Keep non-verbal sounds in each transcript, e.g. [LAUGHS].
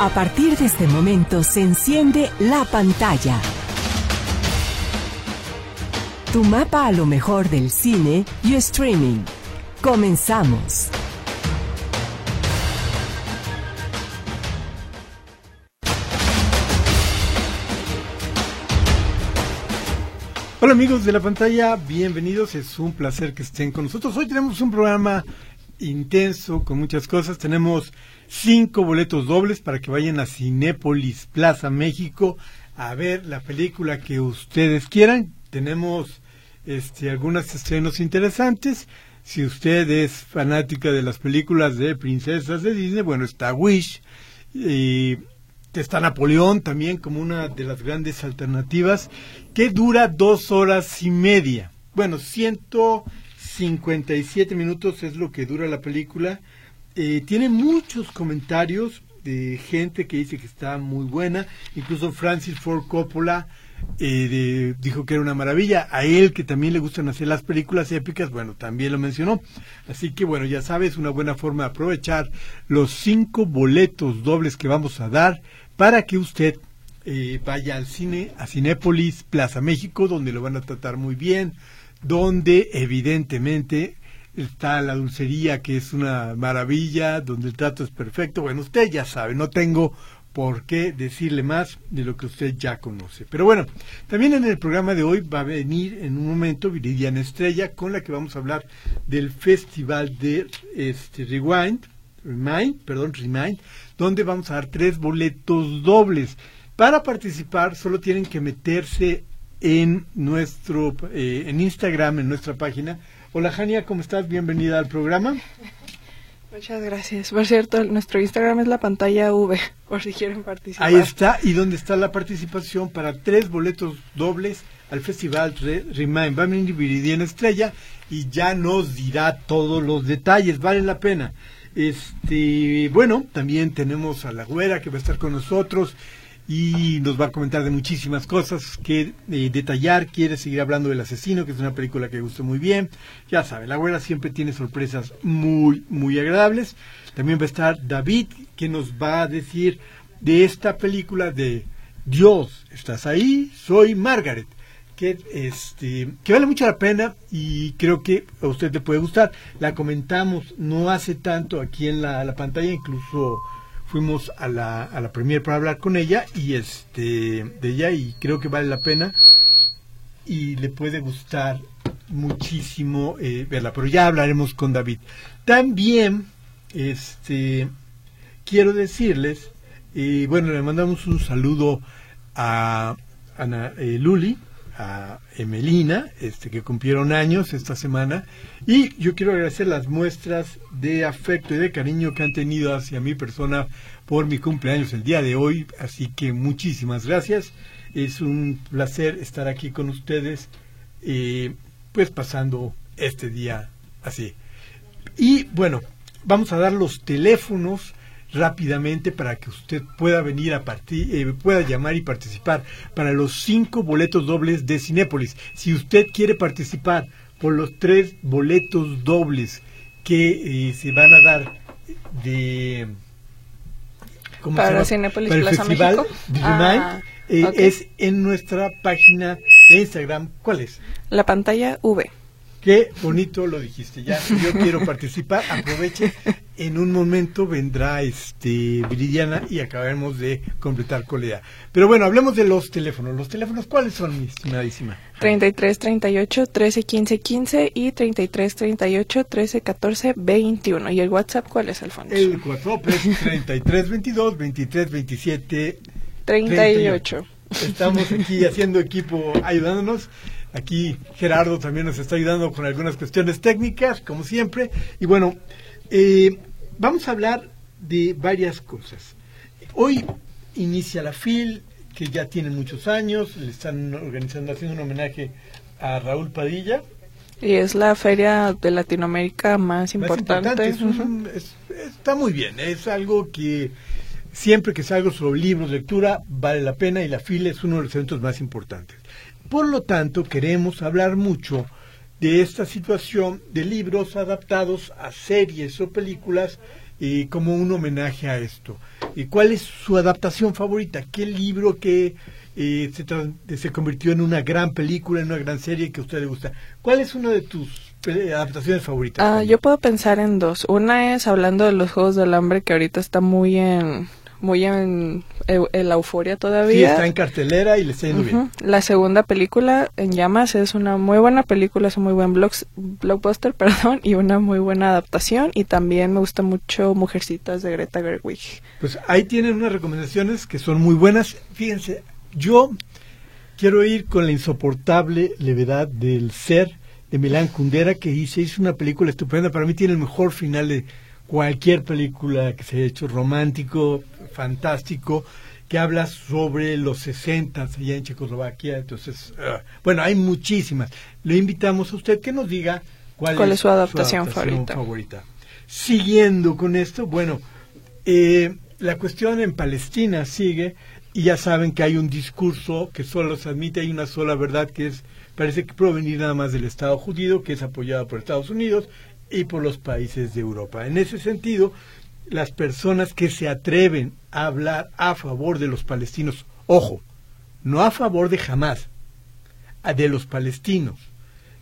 A partir de este momento se enciende la pantalla. Tu mapa a lo mejor del cine y streaming. Comenzamos. Hola amigos de la pantalla, bienvenidos, es un placer que estén con nosotros. Hoy tenemos un programa intenso con muchas cosas, tenemos cinco boletos dobles para que vayan a Cinépolis Plaza México a ver la película que ustedes quieran. Tenemos este, algunos estrenos interesantes. Si usted es fanática de las películas de princesas de Disney, bueno, está Wish. Y está Napoleón también como una de las grandes alternativas, que dura dos horas y media. Bueno, 157 minutos es lo que dura la película. Eh, tiene muchos comentarios de gente que dice que está muy buena. Incluso Francis Ford Coppola eh, dijo que era una maravilla. A él, que también le gustan hacer las películas épicas, bueno, también lo mencionó. Así que, bueno, ya sabes, una buena forma de aprovechar los cinco boletos dobles que vamos a dar para que usted eh, vaya al cine, a Cinépolis, Plaza México, donde lo van a tratar muy bien, donde evidentemente está la dulcería, que es una maravilla, donde el trato es perfecto. Bueno, usted ya sabe, no tengo por qué decirle más de lo que usted ya conoce. Pero bueno, también en el programa de hoy va a venir en un momento Viridiana Estrella, con la que vamos a hablar del festival de este, Rewind, Remind, perdón, Remind, donde vamos a dar tres boletos dobles. Para participar solo tienen que meterse en nuestro eh, en Instagram, en nuestra página. Hola Jania, ¿cómo estás? Bienvenida al programa. Muchas gracias. Por cierto, nuestro Instagram es la pantalla V, por si quieren participar. Ahí está, y donde está la participación para tres boletos dobles al festival Remind. Va a venir Viridiana Estrella y ya nos dirá todos los detalles, vale la pena. Este, bueno, también tenemos a la güera que va a estar con nosotros y nos va a comentar de muchísimas cosas que eh, detallar. Quiere seguir hablando del asesino, que es una película que gustó muy bien. Ya sabe, la güera siempre tiene sorpresas muy, muy agradables. También va a estar David, que nos va a decir de esta película de Dios, ¿estás ahí? Soy Margaret que este que vale mucho la pena y creo que a usted le puede gustar. La comentamos no hace tanto aquí en la, pantalla, incluso fuimos a la, a la premier para hablar con ella y este de ella y creo que vale la pena y le puede gustar muchísimo eh, verla, pero ya hablaremos con David. También este quiero decirles, y bueno, le mandamos un saludo a Ana eh, Luli, a Emelina, este, que cumplieron años esta semana, y yo quiero agradecer las muestras de afecto y de cariño que han tenido hacia mi persona por mi cumpleaños el día de hoy, así que muchísimas gracias, es un placer estar aquí con ustedes, eh, pues pasando este día así. Y bueno, vamos a dar los teléfonos rápidamente para que usted pueda venir a partir, eh, pueda llamar y participar para los cinco boletos dobles de Cinépolis. Si usted quiere participar por los tres boletos dobles que eh, se van a dar de para, Cinépolis el Festival ah, eh, es en nuestra página de Instagram. ¿Cuál es? La pantalla V. Qué bonito lo dijiste. Ya, yo quiero participar. Aproveche. En un momento vendrá este Viridiana y acabaremos de completar con la Pero bueno, hablemos de los teléfonos. ¿Los teléfonos cuáles son, mi estimadísima? 33 38 13 15 15 y 33 38 13 14 21. ¿Y el WhatsApp cuál es, Alfonso? El WhatsApp es 33 22 23 27 38. Estamos aquí haciendo equipo ayudándonos. Aquí Gerardo también nos está ayudando con algunas cuestiones técnicas, como siempre. Y bueno, eh, vamos a hablar de varias cosas. Hoy inicia la FIL, que ya tiene muchos años, le están organizando, haciendo un homenaje a Raúl Padilla. Y es la feria de Latinoamérica más importante. está muy bien, es algo que siempre que salgo sobre libros, lectura, vale la pena y la FIL es uno de los eventos más importantes. Por lo tanto, queremos hablar mucho de esta situación de libros adaptados a series o películas y como un homenaje a esto. ¿Y cuál es su adaptación favorita? ¿Qué libro que eh, se, se convirtió en una gran película, en una gran serie que a usted le gusta? ¿Cuál es una de tus adaptaciones favoritas? Ah, yo puedo pensar en dos. Una es hablando de los Juegos del Hambre, que ahorita está muy en muy en, la euforia todavía. Sí, está en cartelera y le está yendo bien. La segunda película, En Llamas, es una muy buena película, es un muy buen blockbuster, [LAUGHS] perdón, y una muy buena adaptación. Y también me gusta mucho Mujercitas de Greta Gerwig. Pues ahí tienen unas recomendaciones que son muy buenas. Fíjense, yo quiero ir con la insoportable levedad del ser de Milán Kundera, que hice, hizo una película estupenda. Para mí tiene el mejor final de cualquier película que se haya hecho romántico, fantástico, que habla sobre los 60 allá en Checoslovaquia. Entonces, ah, bueno, hay muchísimas. Le invitamos a usted que nos diga cuál, es, su adaptación, favorita? Siguiendo con esto, bueno, eh, la cuestión en Palestina sigue y ya saben que hay un discurso que solo se admite, hay una sola verdad que es parece que provenir nada más del Estado judío, que es apoyado por Estados Unidos y por los países de Europa. En ese sentido, las personas que se atreven a hablar a favor de los palestinos, ojo, no a favor de jamás, de los palestinos,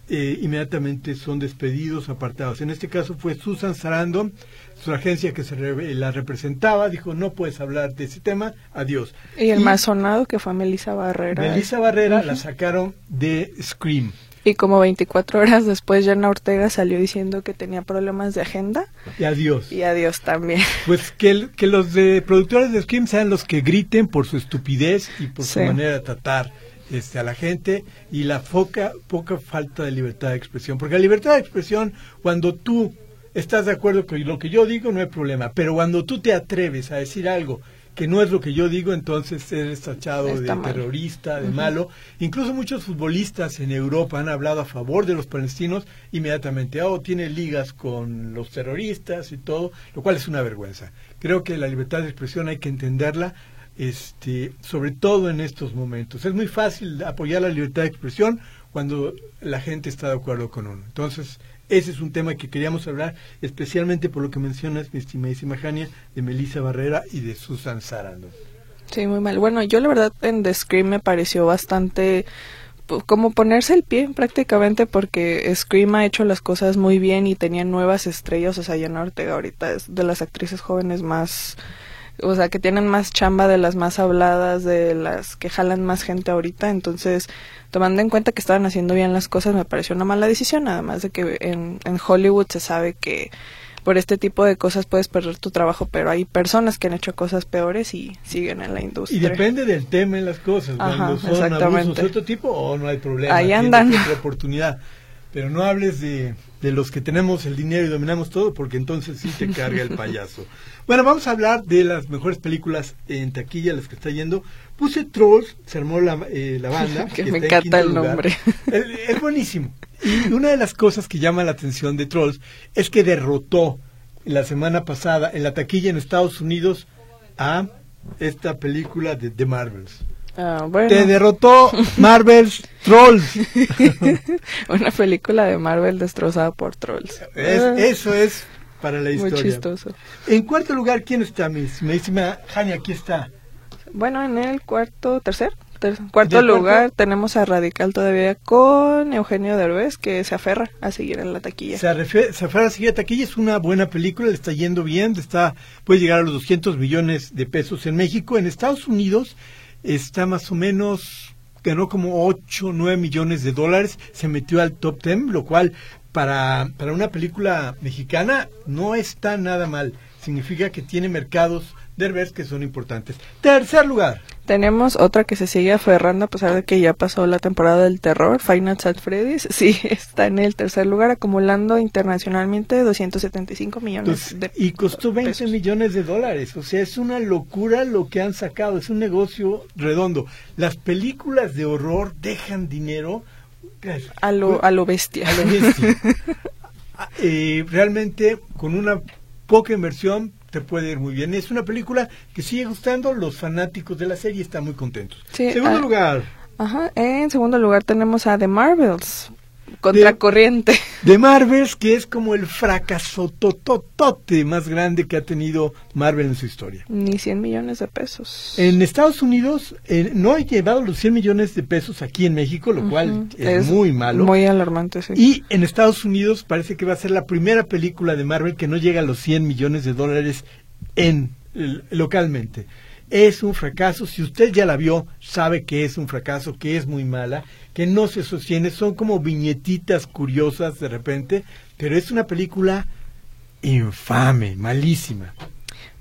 eh, inmediatamente son despedidos, apartados. En este caso fue Susan Sarandon, su agencia que se la representaba, dijo, no puedes hablar de ese tema, adiós. Y el más sonado que fue Melissa Barrera. Melissa Barrera la sacaron de Scream. Y como 24 horas después, Jana Ortega salió diciendo que tenía problemas de agenda. Y adiós. Y adiós también. Pues que, que los de productores de Scream sean los que griten por su estupidez y por su manera de tratar este, a la gente y la poca, poca falta de libertad de expresión. Porque la libertad de expresión, cuando tú estás de acuerdo con lo que yo digo, no hay problema. Pero cuando tú te atreves a decir algo que no es lo que yo digo, entonces eres tachado de terrorista, de malo. Incluso muchos futbolistas en Europa han hablado a favor de los palestinos inmediatamente. Oh, tiene ligas con los terroristas y todo, lo cual es una vergüenza. Creo que la libertad de expresión hay que entenderla este, sobre todo en estos momentos. Es muy fácil apoyar la libertad de expresión cuando la gente está de acuerdo con uno. Entonces, ese es un tema que queríamos hablar, especialmente por lo que mencionas, mi estimadísima Jania, de Melissa Barrera y de Susan Sarandon. Sí, muy mal. Bueno, yo la verdad en The Scream me pareció bastante como ponerse el pie prácticamente porque Scream ha hecho las cosas muy bien y tenía nuevas estrellas, o sea, Yana Ortega ahorita es de las actrices jóvenes más o sea, que tienen más chamba de las más habladas, de las que jalan más gente ahorita, entonces, tomando en cuenta que estaban haciendo bien las cosas, me pareció una mala decisión, además de que en, en Hollywood se sabe que por este tipo de cosas puedes perder tu trabajo, pero hay personas que han hecho cosas peores y siguen en la industria. Y depende del tema en las cosas, cuando son abusos de otro tipo o no hay problema. Ahí andan. oportunidad. Pero no hables de, de los que tenemos el dinero y dominamos todo, porque entonces sí te carga el payaso. [LAUGHS] Bueno, vamos a hablar de las mejores películas en taquilla, las que está yendo. Puse Trolls, se armó la, eh, la banda. [LAUGHS] que, me encanta el nombre. Es, buenísimo. Y una de las cosas que llama la atención de Trolls es que derrotó la semana pasada en la taquilla en Estados Unidos a esta película de The Marvels. Ah, Te derrotó Marvel's Trolls. [LAUGHS] Una película de Marvel destrozada por trolls. Ah. eso es para la historia. Muy chistoso. En cuarto lugar, ¿quién está, Miss? Me dice, Jani, aquí está. Bueno, en el cuarto, tercer, cuarto lugar tenemos a Radical todavía con Eugenio Derbez que se aferra a seguir en la taquilla. Se, se aferra a seguir en la taquilla, es una buena película, le está yendo bien, está puede llegar a los 200 millones de pesos en México. En Estados Unidos está más o menos, ganó como 8, 9 millones de dólares, se metió al top 10, lo cual para, para una película mexicana no está nada mal. Significa que tiene mercados Derbez que son importantes. Tercer lugar. Tenemos otra que se sigue aferrando a pesar de que ya pasó la temporada del terror, Final at Freddy's. [LAUGHS] Sí, está en el tercer lugar acumulando internacionalmente 275 millones de Y costó 20 millones de dólares. O sea, es una locura lo que han sacado. Es un negocio redondo. Las películas de horror dejan dinero. A lo, a lo bestia. A lo bestia. [LAUGHS] eh, realmente, con una poca inversión, puede ir muy bien. Es una película que sigue gustando, los fanáticos de la serie están muy contentos. segundo ah, lugar. Ajá, en segundo lugar tenemos a The Marvels. Contracorriente. De, Marvel, que es como el fracaso tototote más grande que ha tenido Marvel en su historia. Ni 100 millones de pesos. En Estados Unidos eh, no ha llevado los 100 millones de pesos aquí en México, lo cual es, muy malo. Muy alarmante, sí. Y en Estados Unidos parece que va a ser la primera película de Marvel que no llega a los 100 millones de dólares en localmente. Es un fracaso. Si usted ya la vio, sabe que es un fracaso, que es muy mala que no se sostiene, son como viñetitas curiosas de repente, pero es una película infame, malísima.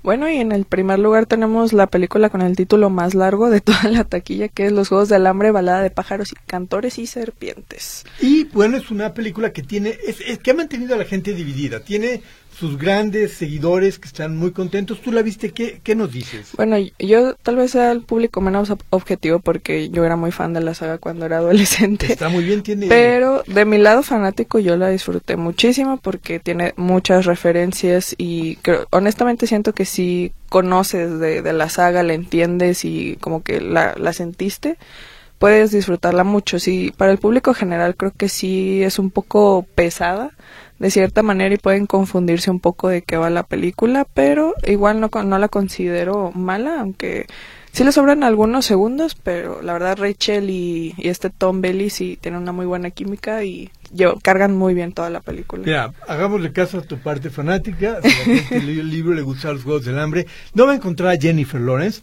Bueno, y en el primer lugar tenemos la película con el título más largo de toda la taquilla, que es Los Juegos del Hambre, Balada de Pájaros y Cantores y Serpientes. Y bueno, es una película que tiene, es que ha mantenido a la gente dividida. Tiene sus grandes seguidores que están muy contentos. ¿Tú la viste? ¿Qué, qué nos dices? Bueno, yo tal vez sea el público menos objetivo porque yo era muy fan de la saga cuando era adolescente. Está muy bien, tiene... Pero de mi lado fanático yo la disfruté muchísimo porque tiene muchas referencias y creo, honestamente siento que si conoces de, de la saga, la entiendes y como que la, la sentiste, puedes disfrutarla mucho. Sí, para el público general creo que sí es un poco pesada de cierta manera y pueden confundirse un poco de qué va la película, pero igual no, no la considero mala, aunque sí le sobran algunos segundos, pero la verdad Rachel y, este Tom Belly sí tienen una muy buena química y yo, cargan muy bien toda la película. Mira, hagámosle caso a tu parte fanática, [LAUGHS] el libro le gusta los Juegos del Hambre, no va a encontrar a Jennifer Lawrence,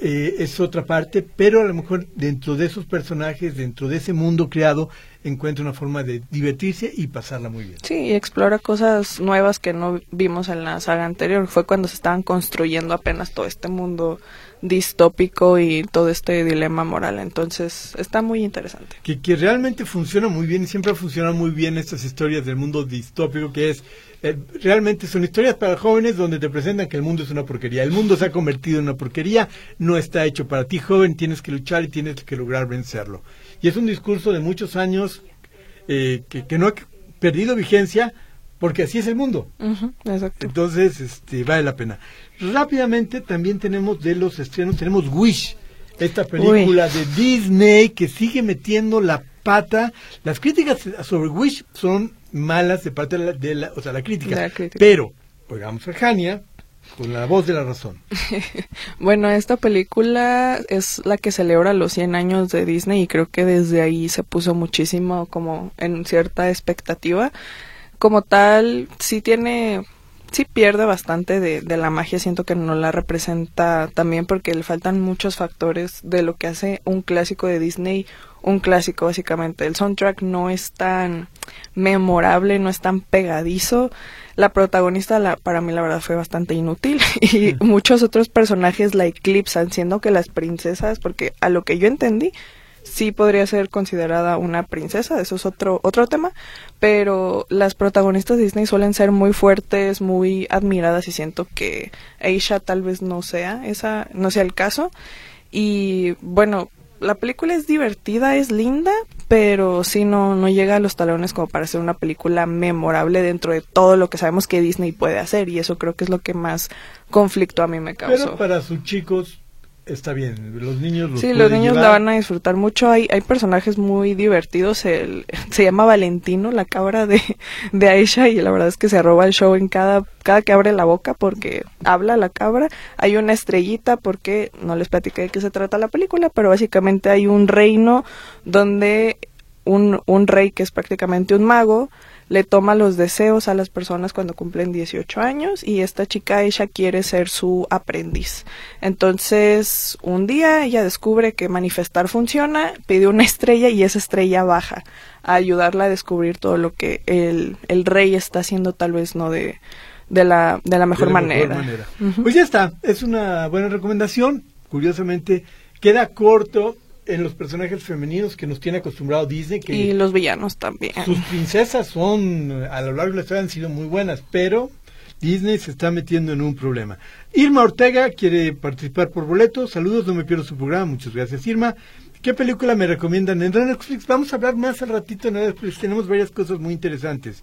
eh, es otra parte, pero a lo mejor dentro de esos personajes, dentro de ese mundo creado, encuentra una forma de divertirse y pasarla muy bien. Sí, y explora cosas nuevas que no vimos en la saga anterior. Fue cuando se estaban construyendo apenas todo este mundo distópico y todo este dilema moral. Entonces, está muy interesante. Que, que realmente funciona muy bien y siempre funcionado muy bien estas historias del mundo distópico, que es eh, realmente son historias para jóvenes donde te presentan que el mundo es una porquería. El mundo se ha convertido en una porquería, no está hecho para ti, joven, tienes que luchar y tienes que lograr vencerlo. Y es un discurso de muchos años eh, que, no ha perdido vigencia porque así es el mundo. Entonces, este, vale la pena. Rápidamente también tenemos de los estrenos, tenemos Wish, esta película de Disney que sigue metiendo la pata. Las críticas sobre Wish son malas de parte de la, o sea, la crítica. la crítica. Pero, oigamos a Jania, con la voz de la razón. [LAUGHS] bueno, esta película es la que celebra los 100 años de Disney y creo que desde ahí se puso muchísimo como en cierta expectativa. Como tal, sí tiene, sí pierde bastante de, de la magia, siento que no la representa también porque le faltan muchos factores de lo que hace un clásico de Disney un clásico básicamente. El soundtrack no es tan memorable, no es tan pegadizo. La protagonista la, para mí la verdad fue bastante inútil [LAUGHS] y muchos otros personajes la eclipsan, siendo que las princesas, porque a lo que yo entendí, sí podría ser considerada una princesa, eso es otro, otro tema, pero las protagonistas de Disney suelen ser muy fuertes, muy admiradas y siento que Aisha tal vez no sea, esa, no sea el caso. Y bueno, la película es divertida, es linda, pero sí no, no llega a los talones como para ser una película memorable dentro de todo lo que sabemos que Disney puede hacer y eso creo que es lo que más conflicto a mí me causó. Pero para sus chicos está bien. Los niños Sí, los niños la van a disfrutar mucho. Hay, hay personajes muy divertidos. El, [LAUGHS] se llama Valentino, la cabra de, de Aisha, y la verdad es que se roba el show en cada, cada que abre la boca porque habla la cabra. Hay una estrellita porque no les platiqué de qué se trata la película, pero básicamente hay un reino donde un, un rey que es prácticamente un mago le toma los deseos a las personas cuando cumplen 18 años y esta chica ella quiere ser su aprendiz. Entonces, un día ella descubre que manifestar funciona, pide una [LAUGHS] estrella y esa estrella baja a ayudarla a descubrir todo lo que el, el rey está haciendo tal vez no de, de, la, de la mejor manera. Pues ya está, es una buena recomendación. Curiosamente, queda corto en los personajes femeninos que nos tiene acostumbrado Disney. Que y los villanos también. Sus princesas son, a lo largo de la historia han sido muy buenas, pero Disney se está metiendo en un problema. Irma Ortega quiere participar por boletos. Saludos, no me pierdo su programa. Muchas gracias, Irma. ¿Qué película me recomiendan en Netflix? Vamos a hablar más al ratito en Netflix. Tenemos varias cosas muy interesantes.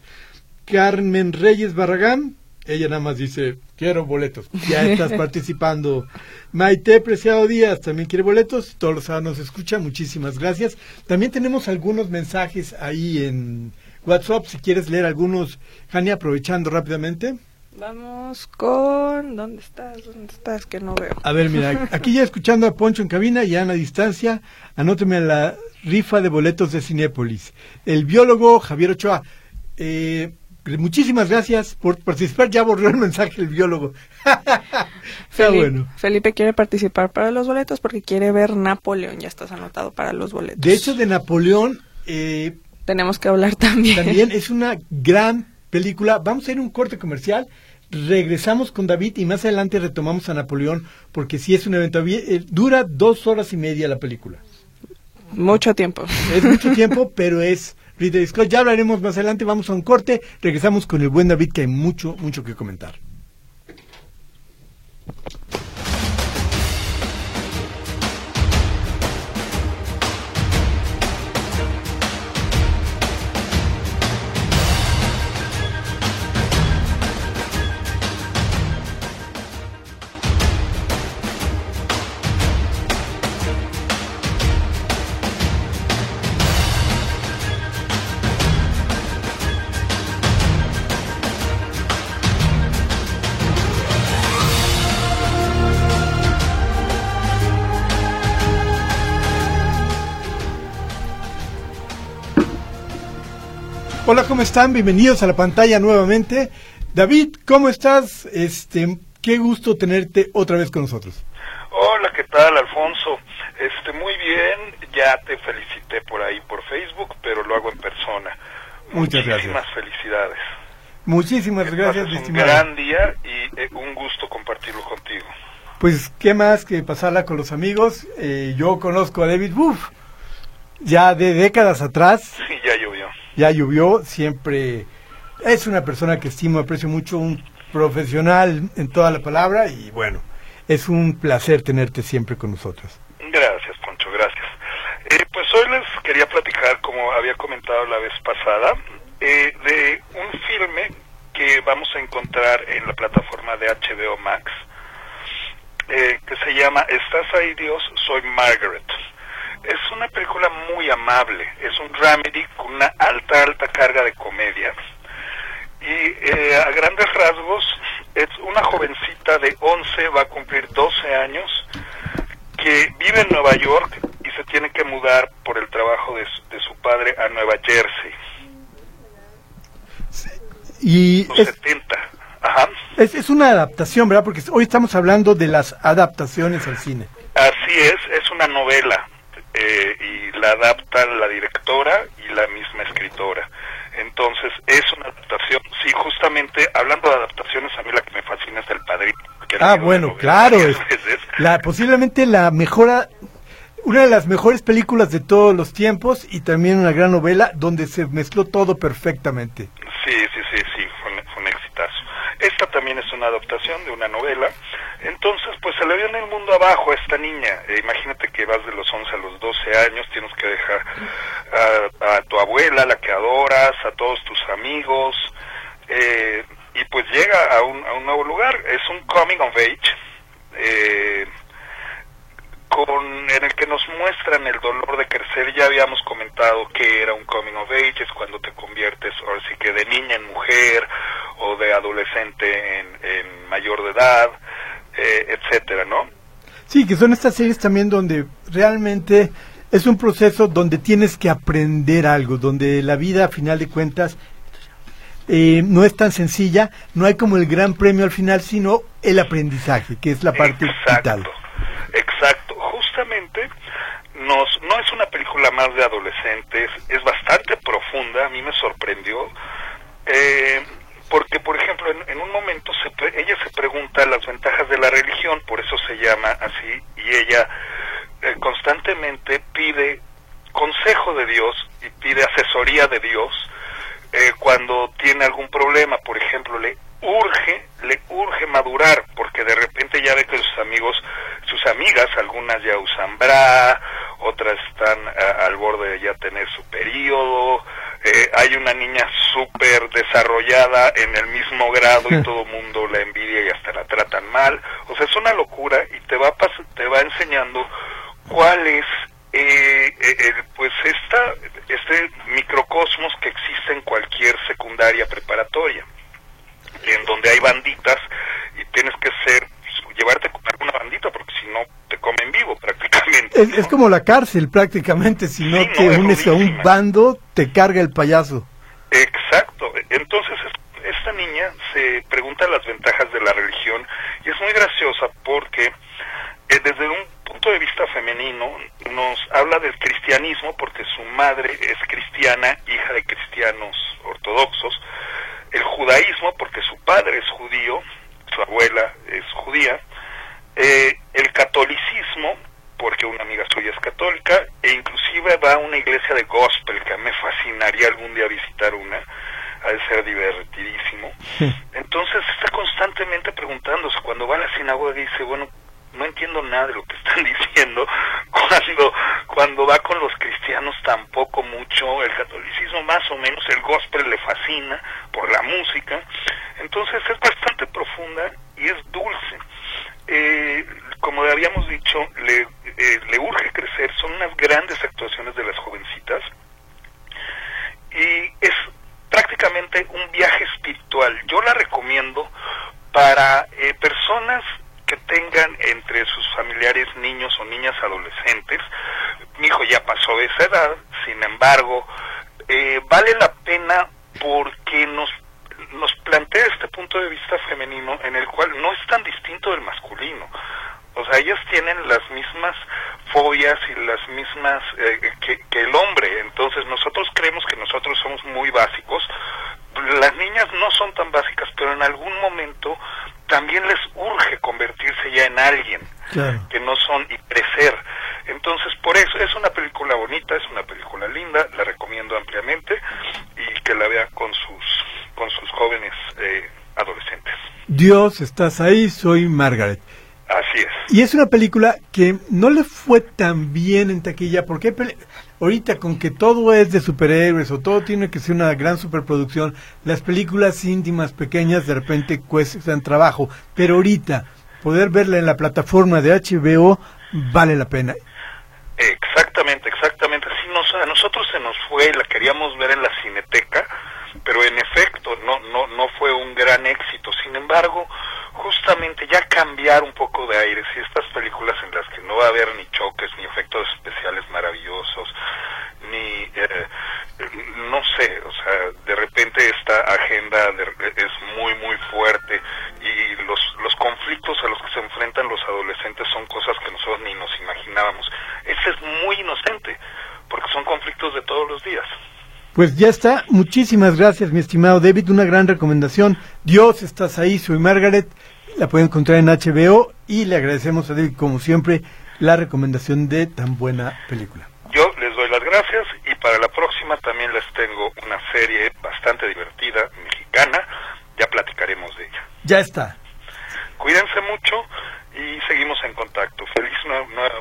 Carmen Reyes Barragán, Ella nada más dice, quiero boletos. Ya estás [LAUGHS] participando. Maite Preciado Díaz también quiere boletos. Todos los sábados nos escucha. Muchísimas gracias. También tenemos algunos mensajes ahí en WhatsApp. Si quieres leer algunos, Jani, aprovechando rápidamente. Vamos con... ¿Dónde estás? ¿Dónde estás? Que no veo. A ver, mira, [LAUGHS] aquí ya escuchando a Poncho en cabina y a Ana a distancia, anóteme la rifa de boletos de Cinépolis. El biólogo Javier Ochoa. Eh, muchísimas gracias por participar. Ya borró el mensaje el biólogo. [LAUGHS] Está Felipe, bueno. Felipe quiere participar para los boletos porque quiere ver Napoleón. Ya estás anotado para los boletos. De hecho, de Napoleón, eh, Tenemos que hablar también. también [LAUGHS] es una gran película. Vamos a ir a un corte comercial. Regresamos con David y más adelante retomamos a Napoleón porque sí es un evento. eh, dura dos horas y media la película. Mucho tiempo. Es mucho tiempo, [LAUGHS] pero es Ridley Scott. Ya hablaremos más adelante. Vamos a un corte. Regresamos con el buen David que hay mucho, mucho que comentar. ¿Cómo están? Bienvenidos a la pantalla nuevamente. David, ¿cómo estás? Este, qué gusto tenerte otra vez con nosotros. Hola, ¿qué tal, Alfonso? Este, muy bien, ya te felicité por ahí por Facebook, pero lo hago en persona. Muchas Muchísimas gracias. felicidades. Muchísimas Que gracias, un estimado. gran día y eh, un gusto compartirlo contigo. Pues, ¿qué más que pasarla con los amigos? Eh, yo conozco a David Buff. Ya de décadas atrás, [LAUGHS] Sí, ya llovió. Ya llovió, siempre es una persona que estimo, aprecio mucho, un profesional en toda la palabra y bueno, es un placer tenerte siempre con nosotros. Gracias, Poncho, gracias. Eh, pues hoy les quería platicar, como había comentado la vez pasada, eh, de un filme que vamos a encontrar en la plataforma de HBO Max, eh, que se llama Estás ahí Dios, soy Margaret. Es una película muy amable, es un dramedy con una alta, alta carga de comedia. Y eh, a grandes rasgos es una jovencita de 11, va a cumplir 12 años, que vive en Nueva York y se tiene que mudar por el trabajo de, su- de su padre a Nueva Jersey, Y los es, 70. Ajá. es, es una adaptación, ¿verdad? Porque hoy estamos hablando de las adaptaciones al cine. Así es, es una novela eh, y la adapta la directora y la misma escritora. Entonces, es una adaptación, sí, justamente, hablando de adaptaciones, a mí la que me fascina es El Padrino. Ah, bueno, claro. es la, posiblemente la mejor, una de las mejores películas de todos los tiempos y también una gran novela donde se mezcló todo perfectamente. Sí, sí, sí, sí, fue un, fue un exitazo. Esta también es una adaptación de una novela. Entonces, pues se le viene el mundo abajo a esta niña. Eh, imagínate que vas de los 11 a los 12 años, tienes que dejar a, a tu abuela, la que adoras, a todos tus amigos, eh, y pues llega a un, a un nuevo lugar. Es un coming of age. Eh, con en el que nos muestran el dolor de crecer. Ya habíamos comentado que era un coming of age, es cuando te conviertes, ahora sí que de niña en mujer o de adolescente en, en mayor de edad, eh, etcétera, ¿no? Sí, que son estas series también donde realmente es un proceso donde tienes que aprender algo, donde la vida a final de cuentas eh, no es tan sencilla, no hay como el gran premio al final, sino el aprendizaje, que es la parte exacto, vital. exacto. Justamente nos, no es una película más de adolescentes, es bastante profunda, a mí me sorprendió. Eh, porque, por ejemplo, en, en un momento se ella se pregunta las ventajas de la religión, por eso se llama así, y ella eh, constantemente pide consejo de Dios y pide asesoría de Dios eh, cuando tiene algún problema, por ejemplo, le urge, le urge madurar, porque de repente ya ve que sus amigos, sus amigas, algunas ya usan bra, otras están a- al borde de ya tener su periodo, eh, hay una niña súper desarrollada en el mismo grado y [LAUGHS] todo mundo la envidia y hasta la tratan mal. O sea, es una locura y te va, te va enseñando cuál es eh, eh pues esta, este microcosmos que existe en cualquier secundaria preparatoria, en donde hay banditas y tienes que ser llevarte con alguna bandita porque si no te comen vivo prácticamente. Es, como la cárcel prácticamente, si no te unes a un bando, te carga el payaso. Exacto, entonces esta niña se pregunta las ventajas de la religión y es muy graciosa porque eh, desde un punto de vista femenino nos habla del cristianismo porque su madre es cristiana, hija de cristianos ortodoxos, el judaísmo porque su padre es judío, su abuela es judía, eh, el catolicismo, porque una amiga suya es católica, e inclusive va a una iglesia de gospel, que me fascinaría algún día visitar una, ha de ser divertidísimo. Entonces está constantemente preguntándose, cuando va a la sinagoga dice, bueno, no entiendo nada de lo que están diciendo, cuando, cuando va con los cristianos tampoco mucho, el catolicismo más o menos, el gospel le fascina por la música, entonces es bastante profunda y es dulce. Eh, como habíamos dicho, le, eh, le urge crecer, son unas grandes actuaciones de las jovencitas y es prácticamente un viaje espiritual. Yo la recomiendo para eh, personas que tengan entre sus familiares niños o niñas adolescentes. Mi hijo ya pasó esa edad, sin embargo, eh, vale la pena porque nos nos plantea este punto de vista femenino en el cual no es tan distinto del masculino. O sea, ellas tienen las mismas fobias y las mismas eh, que, que, el hombre. Entonces nosotros creemos que nosotros somos muy básicos. Las niñas no son tan básicas, pero en algún momento también les urge convertirse ya en alguien que no son y crecer. Entonces, por eso es una película bonita, es una película linda, la recomiendo ampliamente y que la vea con sus con sus jóvenes eh, adolescentes. Dios, estás ahí, soy Margaret. Así es. Y es una película que no le fue tan bien en taquilla, porque ahorita con que todo es de superhéroes o todo tiene que ser una gran superproducción, las películas íntimas pequeñas de repente cuestan trabajo, pero ahorita poder verla en la plataforma de HBO vale la pena. Exactamente, exactamente. Sí, nos, a nosotros se nos fue, la queríamos ver en la cineteca, pero en efecto no, no, no fue un gran éxito. Sin embargo, justamente ya cambiar un poco de aire, si estas películas en las que no va a haber ni choques, ni efectos especiales maravillosos, ni, eh, no sé, o sea, de repente esta agenda es muy, muy fuerte y los, los conflictos a los que se enfrentan los adolescentes son cosas que nosotros ni nos imaginábamos. Ese es muy inocente, porque son conflictos de todos los días. Pues ya está. Muchísimas gracias, mi estimado David. Una gran recomendación. Dios, estás ahí. Soy Margaret. La pueden encontrar en HBO y le agradecemos a David, como siempre, la recomendación de tan buena película. Yo les doy las gracias y para la próxima también les tengo una serie bastante divertida, mexicana. Ya platicaremos de ella. Ya está. Cuídense mucho y seguimos en contacto. Feliz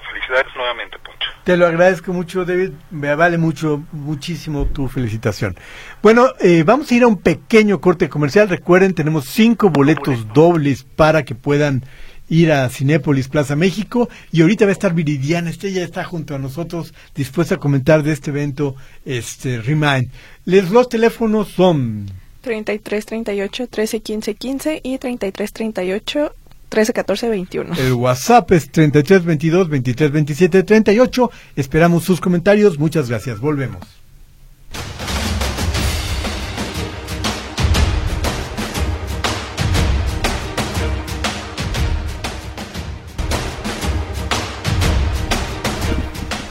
felicidades nuevamente, Poncho. Te lo agradezco mucho, David. Me vale mucho, muchísimo tu felicitación. Bueno, eh, vamos a ir a un pequeño corte comercial. Recuerden, tenemos cinco boletos dobles para que puedan ir a Cinépolis Plaza México y ahorita va a estar Viridiana, ya está junto a nosotros dispuesta a comentar de este evento este Remind. Les los teléfonos son 33 38 13 15 15 y 33 38 13 14 21. El WhatsApp es 33 22 23 27 38. Esperamos sus comentarios. Muchas gracias. Volvemos.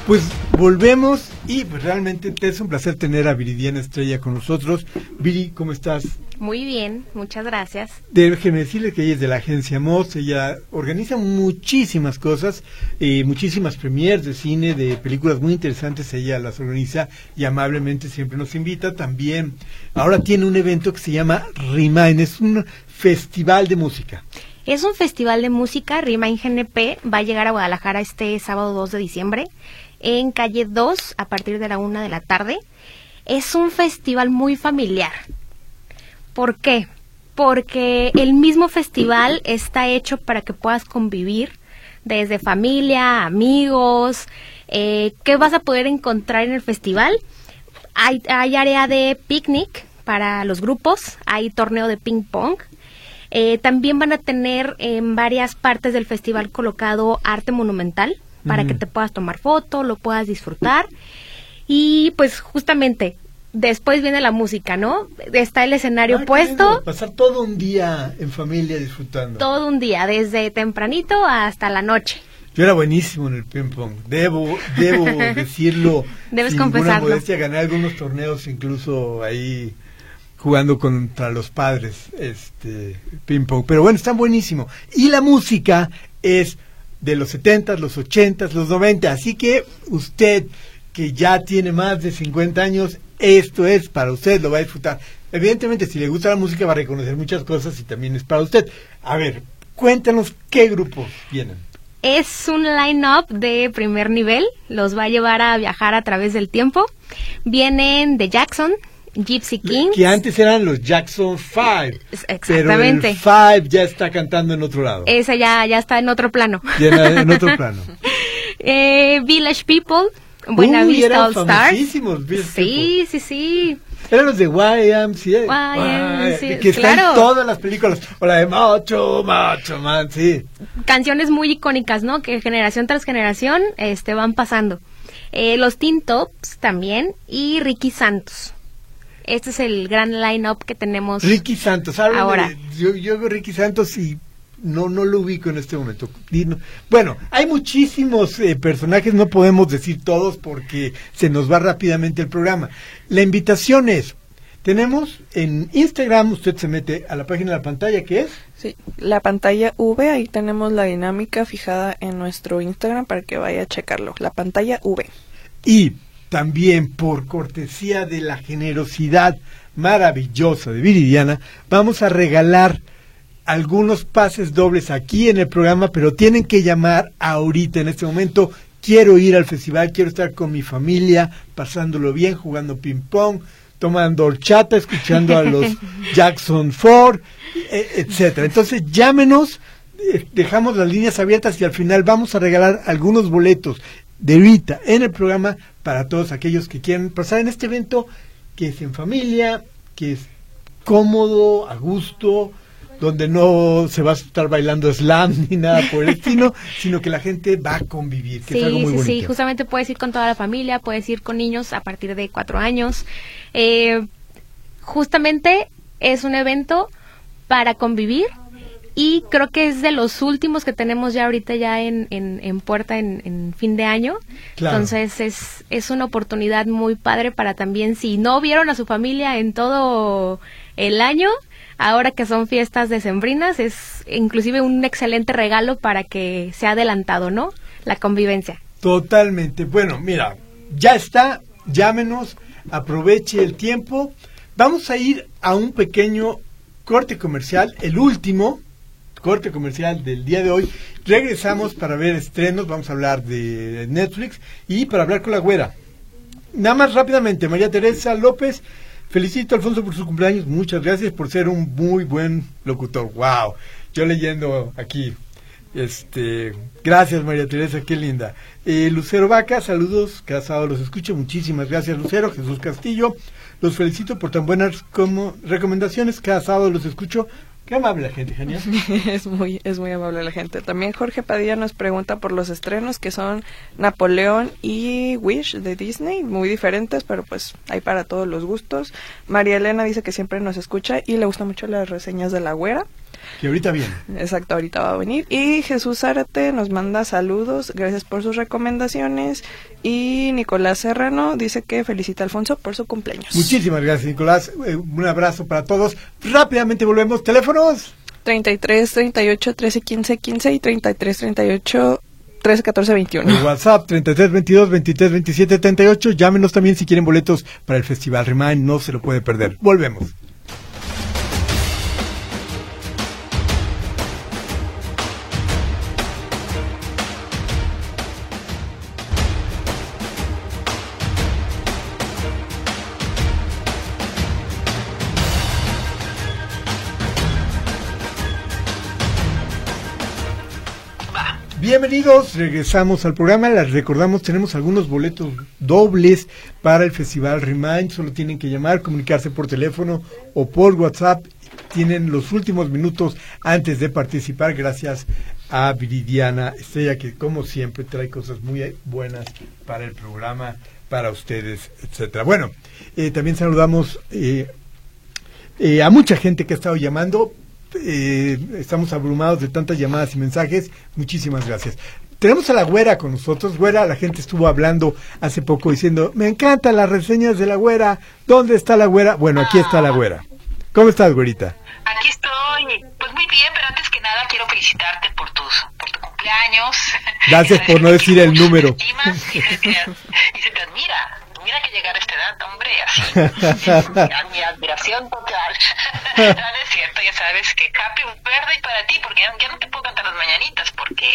Pues volvemos y pues, realmente es un placer tener a Viridiana Estrella con nosotros. Viri, ¿cómo estás? Muy bien, muchas gracias. Déjeme decirle que ella es de la agencia MOS, ella organiza muchísimas cosas, eh, muchísimas premiers de cine, de películas muy interesantes, ella las organiza y amablemente siempre nos invita. También ahora tiene un evento que se llama Remind, es un festival de música. Es un festival de música, Remind GNP, va a llegar a Guadalajara este sábado 2 de diciembre en calle 2 a partir de la 1 de la tarde. es un festival muy familiar. ¿Por qué? Porque el mismo festival está hecho para que puedas convivir desde familia, amigos. Eh, ¿Qué vas a poder encontrar en el festival? Hay, área de picnic para los grupos, hay torneo de ping pong. Eh, también van a tener en varias partes del festival colocado arte monumental para que te puedas tomar foto, lo puedas disfrutar. Y pues justamente después viene la música, ¿no? Está el escenario Ah, puesto. lindo, Pasar todo un día en familia disfrutando. todo un día, desde tempranito hasta la noche. Yo era buenísimo en el ping pong. Debo, debo [LAUGHS] decirlo. Debes sin confesarlo. modestia, gané algunos torneos, incluso ahí jugando contra los padres, este ping pong. Pero bueno, están buenísimo. Y la música es de los 70, los 80, los 90. Así que usted que ya tiene más de 50 años, esto es para usted, lo va a disfrutar. Evidentemente, si le gusta la música, va a reconocer muchas cosas y también es para usted. A ver, cuéntanos qué grupos vienen. Es un line-up de primer nivel, los va a llevar a viajar a través del tiempo. Vienen de Jackson, Gypsy Kings. Que antes eran los Jackson Five. Exactamente. Pero el Five ya está cantando en otro lado. Ese ya, ya está en otro plano. Ya en, en otro [LAUGHS] plano. Eh, Village People, Buena Uy, Vista All Stars. Sí, sí, sí. Eran los de YMCA. YMCA, que están claro. todas las películas. O la de Macho, Macho Man, sí. Canciones muy icónicas, ¿no? Que generación tras generación este, van pasando. Eh, los Teen Tops también y Ricky Santos. Este es el gran line-up que tenemos. Ricky Santos. háblame Ahora. de- yo, yo veo Ricky Santos y no, no lo ubico en este momento. Bueno, hay muchísimos eh, personajes, no podemos decir todos porque se nos va rápidamente el programa. La invitación es, tenemos en Instagram, usted se mete a la página de la pantalla que es Sí, la pantalla V, ahí tenemos la dinámica fijada en nuestro Instagram para que vaya a checarlo. La pantalla V. Y también por cortesía de la generosidad maravillosa de Viridiana, vamos a regalar algunos pases dobles aquí en el programa, pero tienen que llamar ahorita, en este momento. Quiero ir al festival, quiero estar con mi familia, pasándolo bien, jugando ping pong, tomando horchata, escuchando a los [LAUGHS] Jackson Ford, e- etcétera. Entonces, llámenos, eh, dejamos las líneas abiertas y al final vamos a regalar algunos boletos de ahorita en el programa para todos aquellos que quieran pasar en este evento que es en familia, que es cómodo, a gusto, donde no se va a estar bailando slam [LAUGHS] ni nada por el estilo, [LAUGHS] sino que la gente va a convivir, que es algo Sí, muy sí, bonito. sí. Justamente puedes ir con toda la familia, puedes ir con niños a partir de cuatro años. Eh, justamente es un evento para convivir y creo que es de los últimos que tenemos ya ahorita ya en, en, en puerta en, en fin de año. Claro. Entonces es, es una oportunidad muy padre para también, si no vieron a su familia en todo el año, ahora que son fiestas decembrinas, es inclusive un excelente regalo para que sea adelantado, ¿no? La convivencia. Totalmente. Bueno, mira, ya está, llámenos, aproveche el tiempo. Vamos a ir a un pequeño corte comercial, el último corte comercial del día de hoy. Regresamos para ver estrenos, vamos a hablar de Netflix y para hablar con la güera. Nada más rápidamente, María Teresa López, felicito Alfonso por su cumpleaños, muchas gracias por ser un muy buen locutor. Wow, yo leyendo aquí. Este, gracias María Teresa, qué linda. Eh, Lucero Vaca, saludos, cada sábado los escucho, muchísimas gracias Lucero, Jesús Castillo, los felicito por tan buenas como recomendaciones, cada sábado los escucho. Qué amable la gente, genial. [LAUGHS] es muy es muy amable la gente. También Jorge Padilla nos pregunta por los estrenos que son Napoleón y Wish de Disney, muy diferentes, pero pues hay para todos los gustos. María Elena dice que siempre nos escucha y le gustan mucho las reseñas de la güera. Que ahorita viene. Exacto, ahorita va a venir. Y Jesús Zárate nos manda saludos, gracias por sus recomendaciones. Y Nicolás Serrano dice que felicita a Alfonso por su cumpleaños. Muchísimas gracias Nicolás, Eh, un abrazo para todos. Rápidamente volvemos, teléfonos. 33 38 13 15 15 y 33 38 13 14 21. El WhatsApp 33 22 23 27 38. Llámenos también si quieren boletos para el Festival Remind, no se lo puede perder. Volvemos. Bienvenidos, regresamos al programa. Les recordamos, tenemos algunos boletos dobles para el Festival Remind. Solo tienen que llamar, comunicarse por teléfono o por WhatsApp. Tienen los últimos minutos antes de participar, gracias a Viridiana Estrella, que como siempre trae cosas muy buenas para el programa, para ustedes, etcétera. Bueno, eh, también saludamos eh, eh, a mucha gente que ha estado llamando eh, estamos abrumados de tantas llamadas y mensajes. Muchísimas gracias. Tenemos a la güera con nosotros. Güera, la gente estuvo hablando hace poco diciendo, me encantan las reseñas de la güera. ¿Dónde está la güera? Bueno, aquí está la güera. ¿Cómo estás, güerita? Aquí estoy. Pues muy bien, pero antes que nada quiero felicitarte por tus por tu cumpleaños. Gracias por no decir el número. Y se, te, y se te admira mira que llegar a esta edad, hombre, así. [LAUGHS] mi admiración total. [LAUGHS] no, es cierto, ya sabes que Happy Verde para ti, porque ya, no te puedo cantar las mañanitas, porque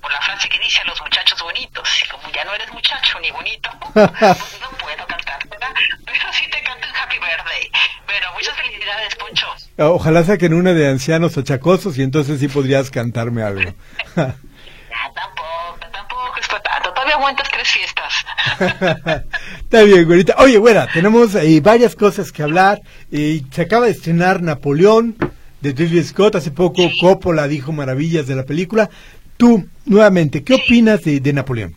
por la frase que dice a los muchachos bonitos, y como ya no eres muchacho ni bonito, [LAUGHS] pues no puedo cantar, ¿verdad? Pero sí te canto un Happy Birthday. Pero muchas felicidades, Poncho. Ojalá saquen una de ancianos achacosos y entonces sí podrías cantarme algo. Todavía aguantas tres fiestas. [LAUGHS] Está bien, güerita. Oye, güera, tenemos eh, varias cosas que hablar. Eh, se acaba de estrenar Napoleón de Ridley Scott. Hace poco Coppola dijo maravillas de la película. Tú, nuevamente, ¿qué opinas de, de Napoleón?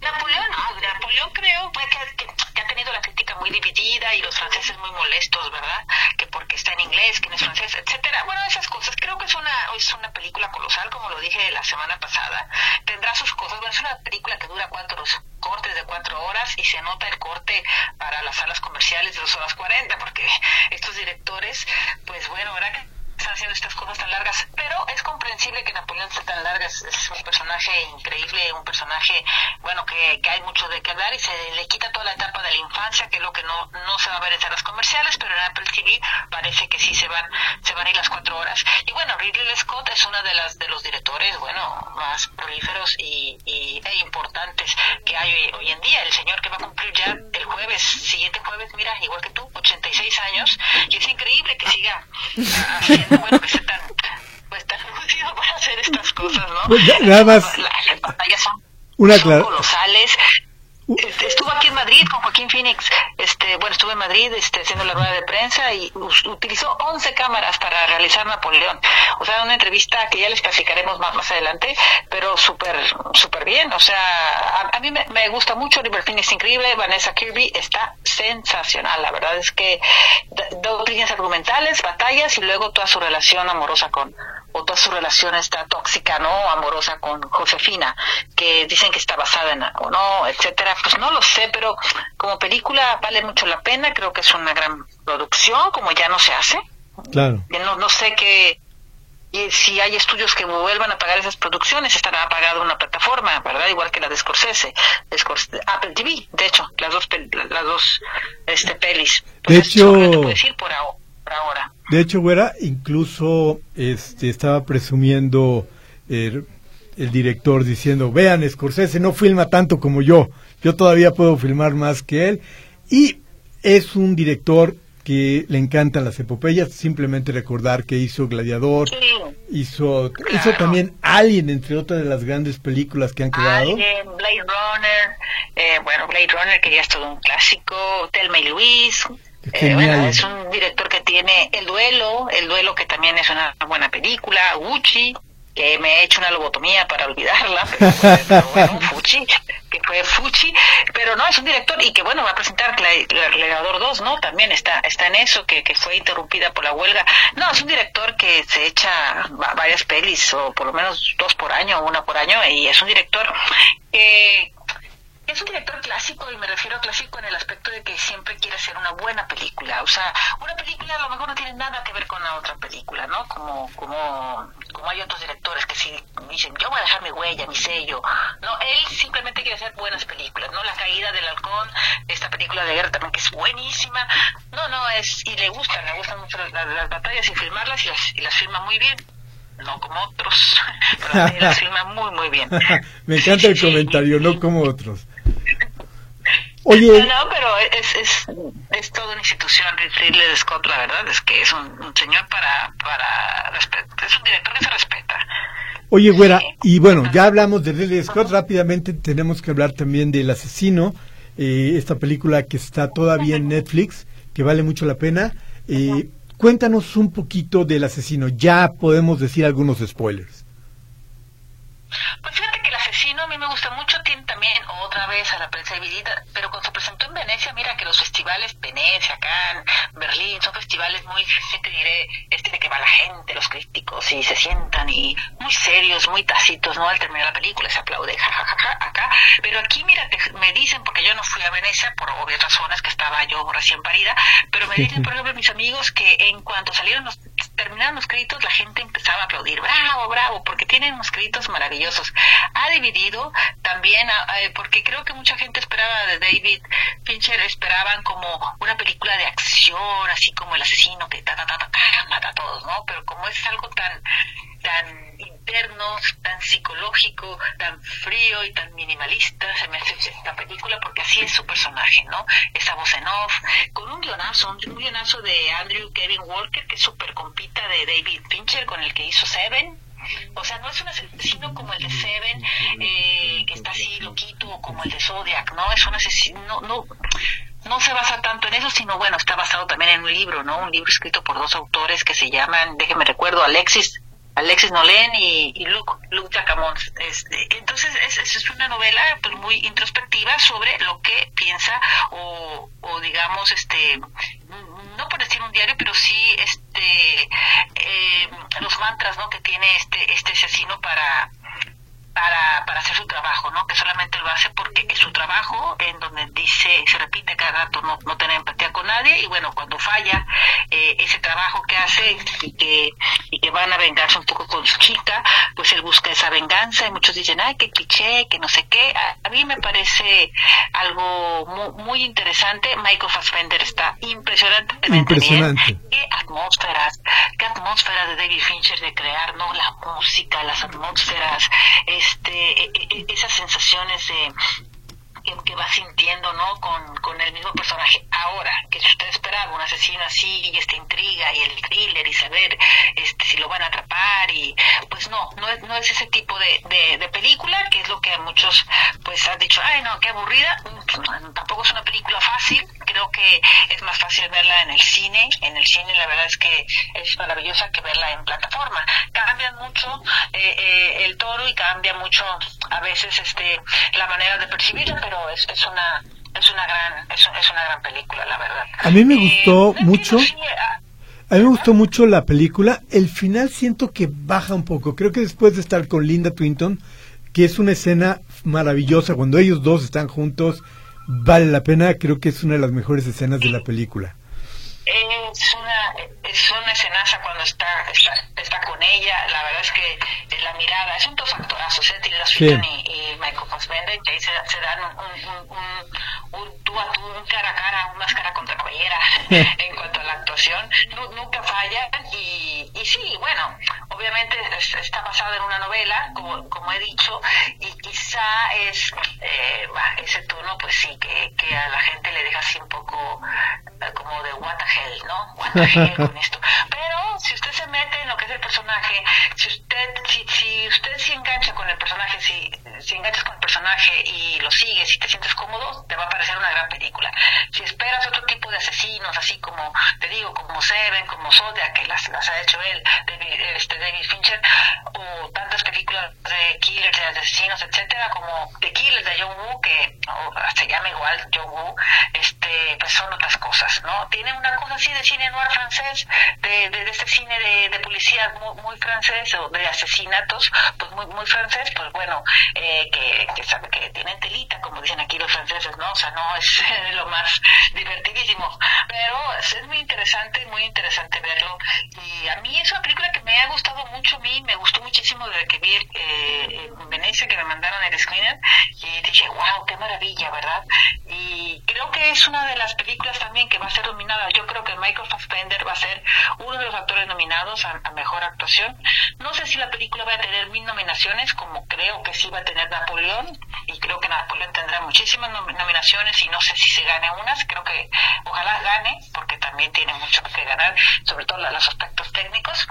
Napoleón, Napoleón creo que, que, ha tenido la crítica muy dividida y los franceses muy molestos, ¿verdad? Que porque está en inglés, que no es francés, etcétera. Bueno, esas cosas. Creo que es una es una película colosal, como lo dije la semana pasada. Tendrá sus cosas. Bueno, es una película que dura cuatro cortes de cuatro horas y se anota el corte para las salas comerciales de dos horas cuarenta, porque estos directores, pues bueno, ¿verdad? Están haciendo estas cosas tan largas, pero es comprensible que Napoleón sea tan larga, es, un personaje increíble, un personaje, bueno, que, que, hay mucho de qué hablar y se le quita toda la etapa de la infancia, que es lo que no, no se va a ver en salas comerciales, pero en Apple TV parece que sí se van, se van a ir las cuatro horas. Y bueno, Ridley Scott es uno de las de los directores, bueno, más prolíferos y, y e importantes que hay hoy, hoy en día. El señor que va a cumplir ya el jueves, siguiente jueves, mira, igual que tú, 86 años, y es increíble que siga [LAUGHS] haciendo bueno, que tan, pues tan lucido para hacer estas cosas, ¿no? Pues nada más. Las, pantallas son, una son colosales. Este, estuvo aquí en Madrid con Joaquín Phoenix, este, bueno, estuve en Madrid este, haciendo la rueda de prensa y utilizó 11 cámaras para realizar Napoleón. O sea, una entrevista que ya les platicaremos más más adelante, pero súper súper bien. O sea, a, mí me, gusta mucho, Oliver Phoenix increíble, Vanessa Kirby está sensacional. La verdad es que dos líneas argumentales, batallas y luego toda su relación amorosa con, o toda su relación está tóxica, ¿no? Amorosa con Josefina, que dicen que está basada en o no, etcétera. Pues no lo sé, pero como película vale mucho la pena, creo que es una gran producción, como ya no se hace. Claro. No, no sé qué, y si hay estudios que vuelvan a pagar esas producciones, estará pagada una plataforma, ¿verdad? Igual que la de Scorsese, Apple TV, de hecho, las dos, las dos este, pelis. de hecho, decir por ahora. De hecho, güera, incluso este, estaba presumiendo el, el, director diciendo, vean, Scorsese no filma tanto como yo, yo todavía puedo filmar más que él. Y es un director que le encantan las epopeyas, simplemente recordar que hizo Gladiador, hizo hizo también Alien, entre otras de las grandes películas que han quedado. Alien, Blade Runner, eh, bueno, Blade Runner que ya es todo un clásico, Telma y Luis, eh, bueno, es un director que tiene El Duelo, El Duelo que también es una buena película, Gucci, que me he hecho una lobotomía para olvidarla, [LAUGHS] pero, bueno, [LAUGHS] Fuchi, que fue Fuchi, pero no, es un director y que bueno, va a presentar Gladiador 2, ¿no? También está está en eso, que, que fue interrumpida por la huelga. No, es un director que se echa varias pelis, o por lo menos dos por año, una por año, y es un director que es un director clásico y me refiero a clásico en el aspecto de que siempre quiere hacer una buena película. O sea, una película a lo mejor no tiene nada que ver con la otra película, ¿no? Como, como, como hay otros directores que sí dicen, yo voy a dejar mi huella, mi sello. No, él simplemente quiere hacer buenas películas, ¿no? La caída del halcón, esta película de guerra también que es buenísima. No, no, es, y le gustan, le gustan mucho las, batallas y filmarlas y las, y las filma muy bien no como otros, [LAUGHS] pero las filma muy, muy bien. [LAUGHS] Me encanta el [LAUGHS] comentario, no como otros. Oye. No, pero es, es, es toda una institución, Ridley Scott, la verdad es que es un, señor para, para es un director que se respeta. Oye, güera, y bueno, ya hablamos de Ridley Scott, rápidamente tenemos que hablar también del asesino, eh, esta película que está todavía en Netflix, que vale mucho la pena. Eh, cuéntanos un poquito del asesino, ya podemos decir algunos spoilers. Pues fíjate que el asesino a mí me gusta mucho, también otra vez a la prensa dividida, pero cuando se presentó en Venecia, mira que los festivales, Venecia, Cannes, Berlín, son festivales muy, te diré, este de que va la gente, los críticos, y se sientan y muy serios, muy tacitos, ¿no? Al terminar la película se aplaude, jajaja, acá, pero aquí, mira, me dicen, porque yo no fui a Venecia por obvias razones, que estaba yo recién parida, pero me dicen, [LAUGHS] por ejemplo, mis amigos, que en cuanto salieron los, terminaron los créditos, la gente empezaba a aplaudir, bravo, bravo, porque tienen unos créditos maravillosos ha dividido también, eh, porque creo que mucha gente esperaba de David Fincher, esperaban como una película de acción, así como el asesino que ta, ta, ta, mata a todos, ¿no? Pero como es algo tan, tan tan psicológico, tan frío y tan minimalista, se me hace esta película porque así es su personaje, ¿no? Esa voz en off, con un guionazo, un guionazo de Andrew Kevin Walker, que es súper compita de David Fincher, con el que hizo Seven, o sea, no es un asesino como el de Seven, eh, que está así loquito, como el de Zodiac, ¿no? Es un asesino, no, no, no se basa tanto en eso, sino bueno, está basado también en un libro, ¿no? Un libro escrito por dos autores que se llaman, déjeme recuerdo, Alexis Alexis Nolen y, y Luke, Luke Este, entonces es, es, una novela pues muy introspectiva sobre lo que piensa o, o digamos este no por decir un diario pero sí este eh, los mantras ¿no? que tiene este este asesino para para, para hacer su trabajo, ¿no? Que solamente lo hace porque es su trabajo, en donde dice, se repite cada rato, no, no tener empatía con nadie, y bueno, cuando falla eh, ese trabajo que hace y que, y que van a vengarse un poco con su chica, pues él busca esa venganza, y muchos dicen, ay, qué cliché, que no sé qué. A, mí me parece algo muy, muy, interesante. Michael Fassbender está impresionantemente impresionante. bien. Qué atmósferas, qué atmósferas de David Fincher de crear, ¿no? La música, las atmósferas, este, e, e, esas sensaciones de que, va sintiendo, ¿no? Con, con el mismo personaje. Ahora, que si usted esperaba un asesino así y esta intriga y el thriller y saber este, si lo van a atrapar y pues no, no es, no es ese tipo de, de, película que es lo que muchos pues han dicho, ay no, qué aburrida. Tampoco es una película fácil, creo que es más fácil verla en el cine. En el cine la verdad es que es maravillosa que verla en plataforma. Cambian mucho eh, eh, el toro y cambia mucho a veces este la manera de percibirla, pero es, es una es una gran es, una gran película la verdad a mí me eh, gustó mucho ah, a mí me gustó mucho la película. El final siento que baja un poco. Creo que después de estar con Linda Twinton que es una escena maravillosa cuando ellos dos están juntos vale la pena. Creo que es una de las mejores escenas de la película. Es una es una escenaza cuando está, está, con ella. La verdad es que la mirada es un dos actorazos ¿eh? Tilda Swinton y, y, Michael Fassbender que ahí se, se dan un, un, un, un, tú a tú un cara a cara un máscara contra cabellera [LAUGHS] en cuanto a la actuación. Nunca falla y, y sí bueno obviamente está basada en una novela como, como he dicho y quizá es eh, ese tono pues sí que, que a la gente le deja así un poco eh, como de what the hell no what the hell con esto. Pero si usted se mete en lo que es el personaje si usted si, usted se engancha con el personaje si, si enganchas con el personaje y lo sigues y te sientes cómodo te va a parecer una gran película. Si esperas otro tipo de asesinos así como te digo como Seven como Zodiac que las, las ha hecho él David, este, David Fincher o tantas películas de killers de asesinos etcétera como The Killers de John Woo que se llama igual John Woo este pues son otras cosas no tiene una cosa así de cine noir francés de, de, este cine de, de muy, francés o de asesinatos pues muy muy francés pues bueno eh, que, sabe que tienen telita como dicen aquí los franceses no o sea no es [LAUGHS] lo más divertidísimo. Pero es, muy interesante muy interesante verlo. Y a mí es una película que me ha gustado mucho a mí me gustó muchísimo desde que vi eh, en Venecia que me mandaron el screener y dije wow qué maravilla verdad y creo que es una de las películas también que va a ser dominada. Yo creo que Michael Fassbender va a ser uno de los actores nominados a, mejor actuación. No sé si la película va a tener mil nominaciones como creo que sí va a tener Napoleón y creo que Napoleón tendrá muchísimas nominaciones y no sé si se gane unas. Creo que ojalá gane porque también tiene mucho que ganar sobre todo los aspectos técnicos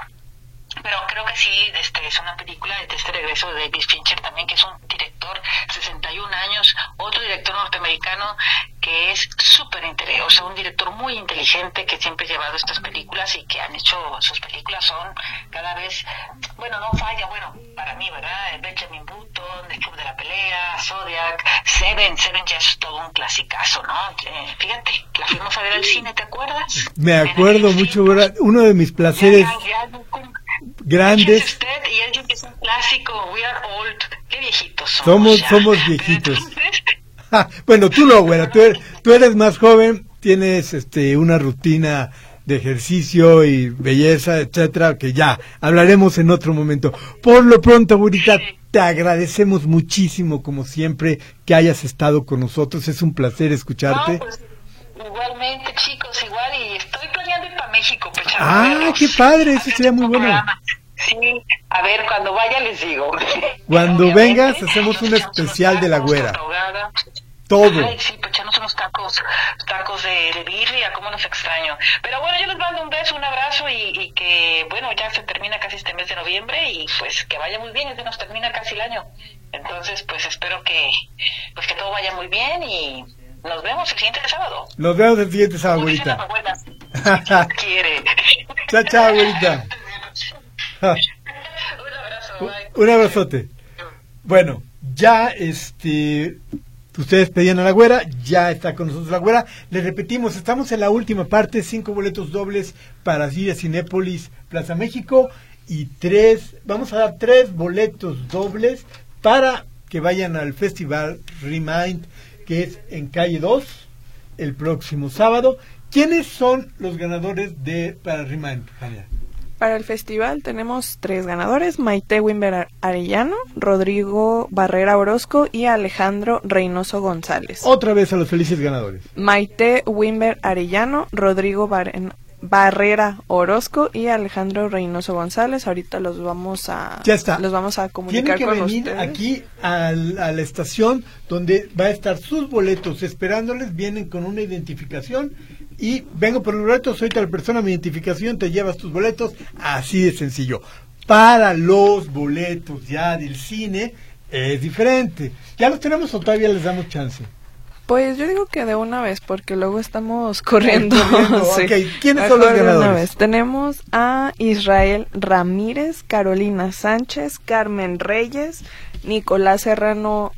pero creo que sí, este, es una película de este regreso de David Fincher también, que es un director, 61 años, otro director norteamericano que es súper interesante, o sea, un director muy inteligente que siempre ha llevado estas películas y que han hecho, sus películas son cada vez, bueno, no falla, bueno, para mí, ¿verdad? Benjamin Button, El Club de la Pelea, Zodiac, Seven, Seven ya es todo un clasicazo, ¿no? Eh, fíjate, la fuimos a ver al cine, ¿te acuerdas? Me acuerdo mucho, uno de mis placeres grandes. Usted y él que es un clásico, we are old, qué viejitos somos. Somos, somos [LAUGHS] viejitos. [LAUGHS] bueno, tú no, güera, tú eres, tú eres más joven, tienes este una rutina de ejercicio y belleza, etcétera, que ya hablaremos en otro momento. Por lo pronto, abuelita, te agradecemos muchísimo, como siempre, que hayas estado con nosotros. Es un placer escucharte. Pues, igualmente, chicos, igual, y estoy planeando ir para México. Pues, ah, qué padre, eso sería muy bueno. Sí, a ver, cuando vaya les digo. [LAUGHS] Cuando vengas, hacemos un especial de la güera. Todo. Ay, sí, pues echarnos unos tacos, tacos de, de birria, cómo nos extraño. Pero bueno, yo les mando un beso, un abrazo y, que, bueno, ya se termina casi este mes de noviembre y pues que vaya muy bien, ya se nos termina casi el año. Entonces, pues espero que, pues que todo vaya muy bien y nos vemos el siguiente sábado. Nos vemos el siguiente sábado, abuelita. Quiere. Chao, chao, abuelita. un abrazo, bye. Un abrazote. Bueno, ya este Ustedes pedían a la güera, ya está con nosotros la güera. Les repetimos, estamos en la última parte, cinco boletos dobles para ir a Cinépolis Plaza México y tres, vamos a dar tres boletos dobles para que vayan al festival Remind, que es en calle 2, el próximo sábado. ¿Quiénes son los ganadores de para Remind, para el festival tenemos tres ganadores, Maite Wimber Arellano, Rodrigo Barrera Orozco y Alejandro Reynoso González. Otra vez a los felices ganadores. Maite Wimber Arellano, Rodrigo Barrera Orozco y Alejandro Reynoso González. Ahorita los vamos a ya está. los vamos a comunicar Tienen que venir aquí a la estación donde va a estar sus boletos esperándoles. Vienen con una identificación y vengo por los boletos, soy tal persona, mi identificación, te llevas tus boletos, así de sencillo. Para los boletos ya del cine es diferente. ¿Ya los tenemos o todavía les damos chance? Pues yo digo que de una vez, porque luego estamos [LAUGHS] corriendo. [LAUGHS] ¿Quiénes son los ganadores? Tenemos a Israel Ramírez, Carolina Sánchez, Carmen Reyes, Nicolás Serrano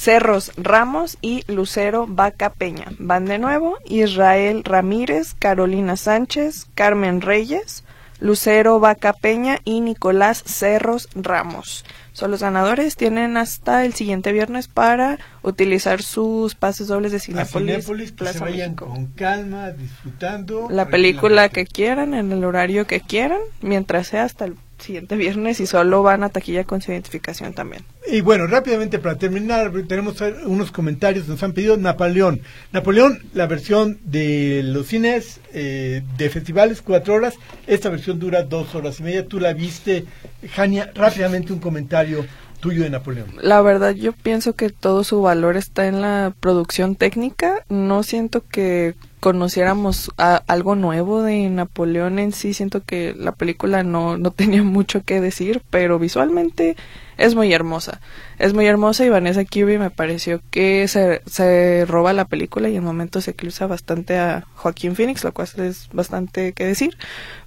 Cerros Ramos y Lucero Vaca Peña. Van de nuevo Israel Ramírez, Carolina Sánchez, Carmen Reyes, Lucero Vaca Peña y Nicolás Cerros Ramos. Son los ganadores. Tienen hasta el siguiente viernes para utilizar sus pases dobles de Cinepolis. que se vayan con calma, disfrutando. La película que quieran, en el horario que quieran, mientras sea hasta el siguiente viernes y solo van a taquilla con su identificación también. Y bueno, rápidamente para terminar, tenemos unos comentarios, nos han pedido Napoleón. Napoleón, la versión de los cines eh, de festivales, cuatro horas, esta versión dura dos horas y media. Tú la viste, Jania, rápidamente un comentario tuyo de Napoleón. La verdad, yo pienso que todo su valor está en la producción técnica. No siento que conociéramos algo nuevo de Napoleón en sí. Siento que la película no, no [LAUGHS] tenía mucho que decir, pero visualmente es muy hermosa. Es muy hermosa y Vanessa Kirby me pareció que se, se roba la película y en momentos se eclipsa bastante a Joaquín Phoenix, lo cual es bastante que decir.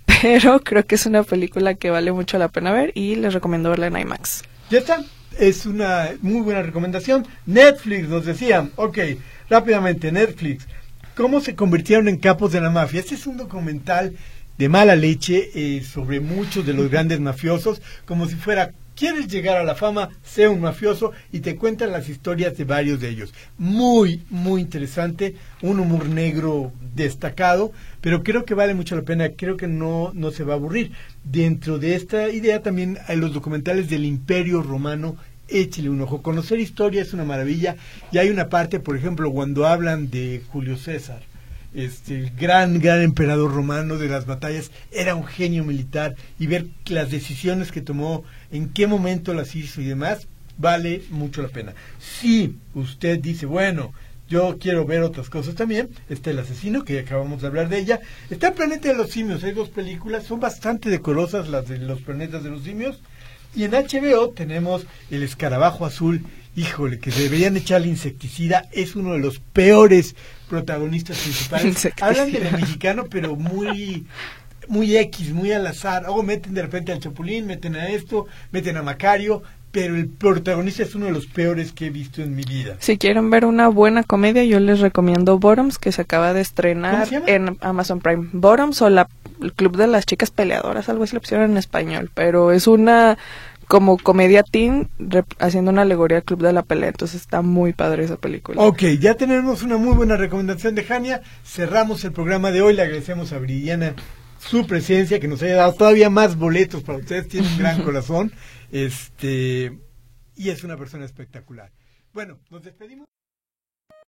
[LAUGHS] Pero creo que es una película que vale mucho la pena ver y les recomiendo verla en IMAX. Ya está. Es una muy buena recomendación. Netflix nos decía, ok, rápidamente, Netflix cómo se convirtieron en capos de la mafia. Este es un documental de mala leche eh, sobre muchos de los [LAUGHS] grandes mafiosos, como si fuera quieres llegar a la fama, sea un mafioso y te cuentan las historias de varios de ellos. Muy, muy interesante, un humor negro destacado, pero creo que vale mucho la pena, creo que no, no se va a aburrir. Dentro de esta idea también hay los documentales del Imperio Romano échele un ojo. Conocer historia es una maravilla y hay una parte, por ejemplo, cuando hablan de Julio César, este gran, gran emperador romano de las batallas, era un genio militar y ver las decisiones que tomó, en qué momento las hizo y demás, vale mucho la pena. Si usted dice, bueno, yo quiero ver otras cosas también. Está El Asesino, que acabamos de hablar de ella. Está El Planeta de los Simios, hay dos películas, son bastante decorosas las de los planetas de los simios. Y en HBO tenemos El Escarabajo Azul, híjole, que deberían echarle insecticida, es uno de los peores protagonistas principales. Hablan del mexicano, pero muy muy X, muy al azar. O meten de repente al Chapulín, meten a esto, meten a Macario, pero el protagonista es uno de los peores que he visto en mi vida. Si quieren ver una buena comedia, yo les recomiendo Bottoms, que se acaba de estrenar en Amazon Prime. Bottoms o la, el Club de las Chicas Peleadoras, algo así lo pusieron en español, pero es una como comedia teen haciendo una alegoría al Club de la Pelea, entonces está muy padre esa película. Ok, ya tenemos una muy buena recomendación de Jania, cerramos el programa de hoy, le agradecemos a Briana su presencia, que nos haya dado todavía más boletos para ustedes, tiene un gran [LAUGHS] corazón, este, y es una persona espectacular. Bueno, nos despedimos.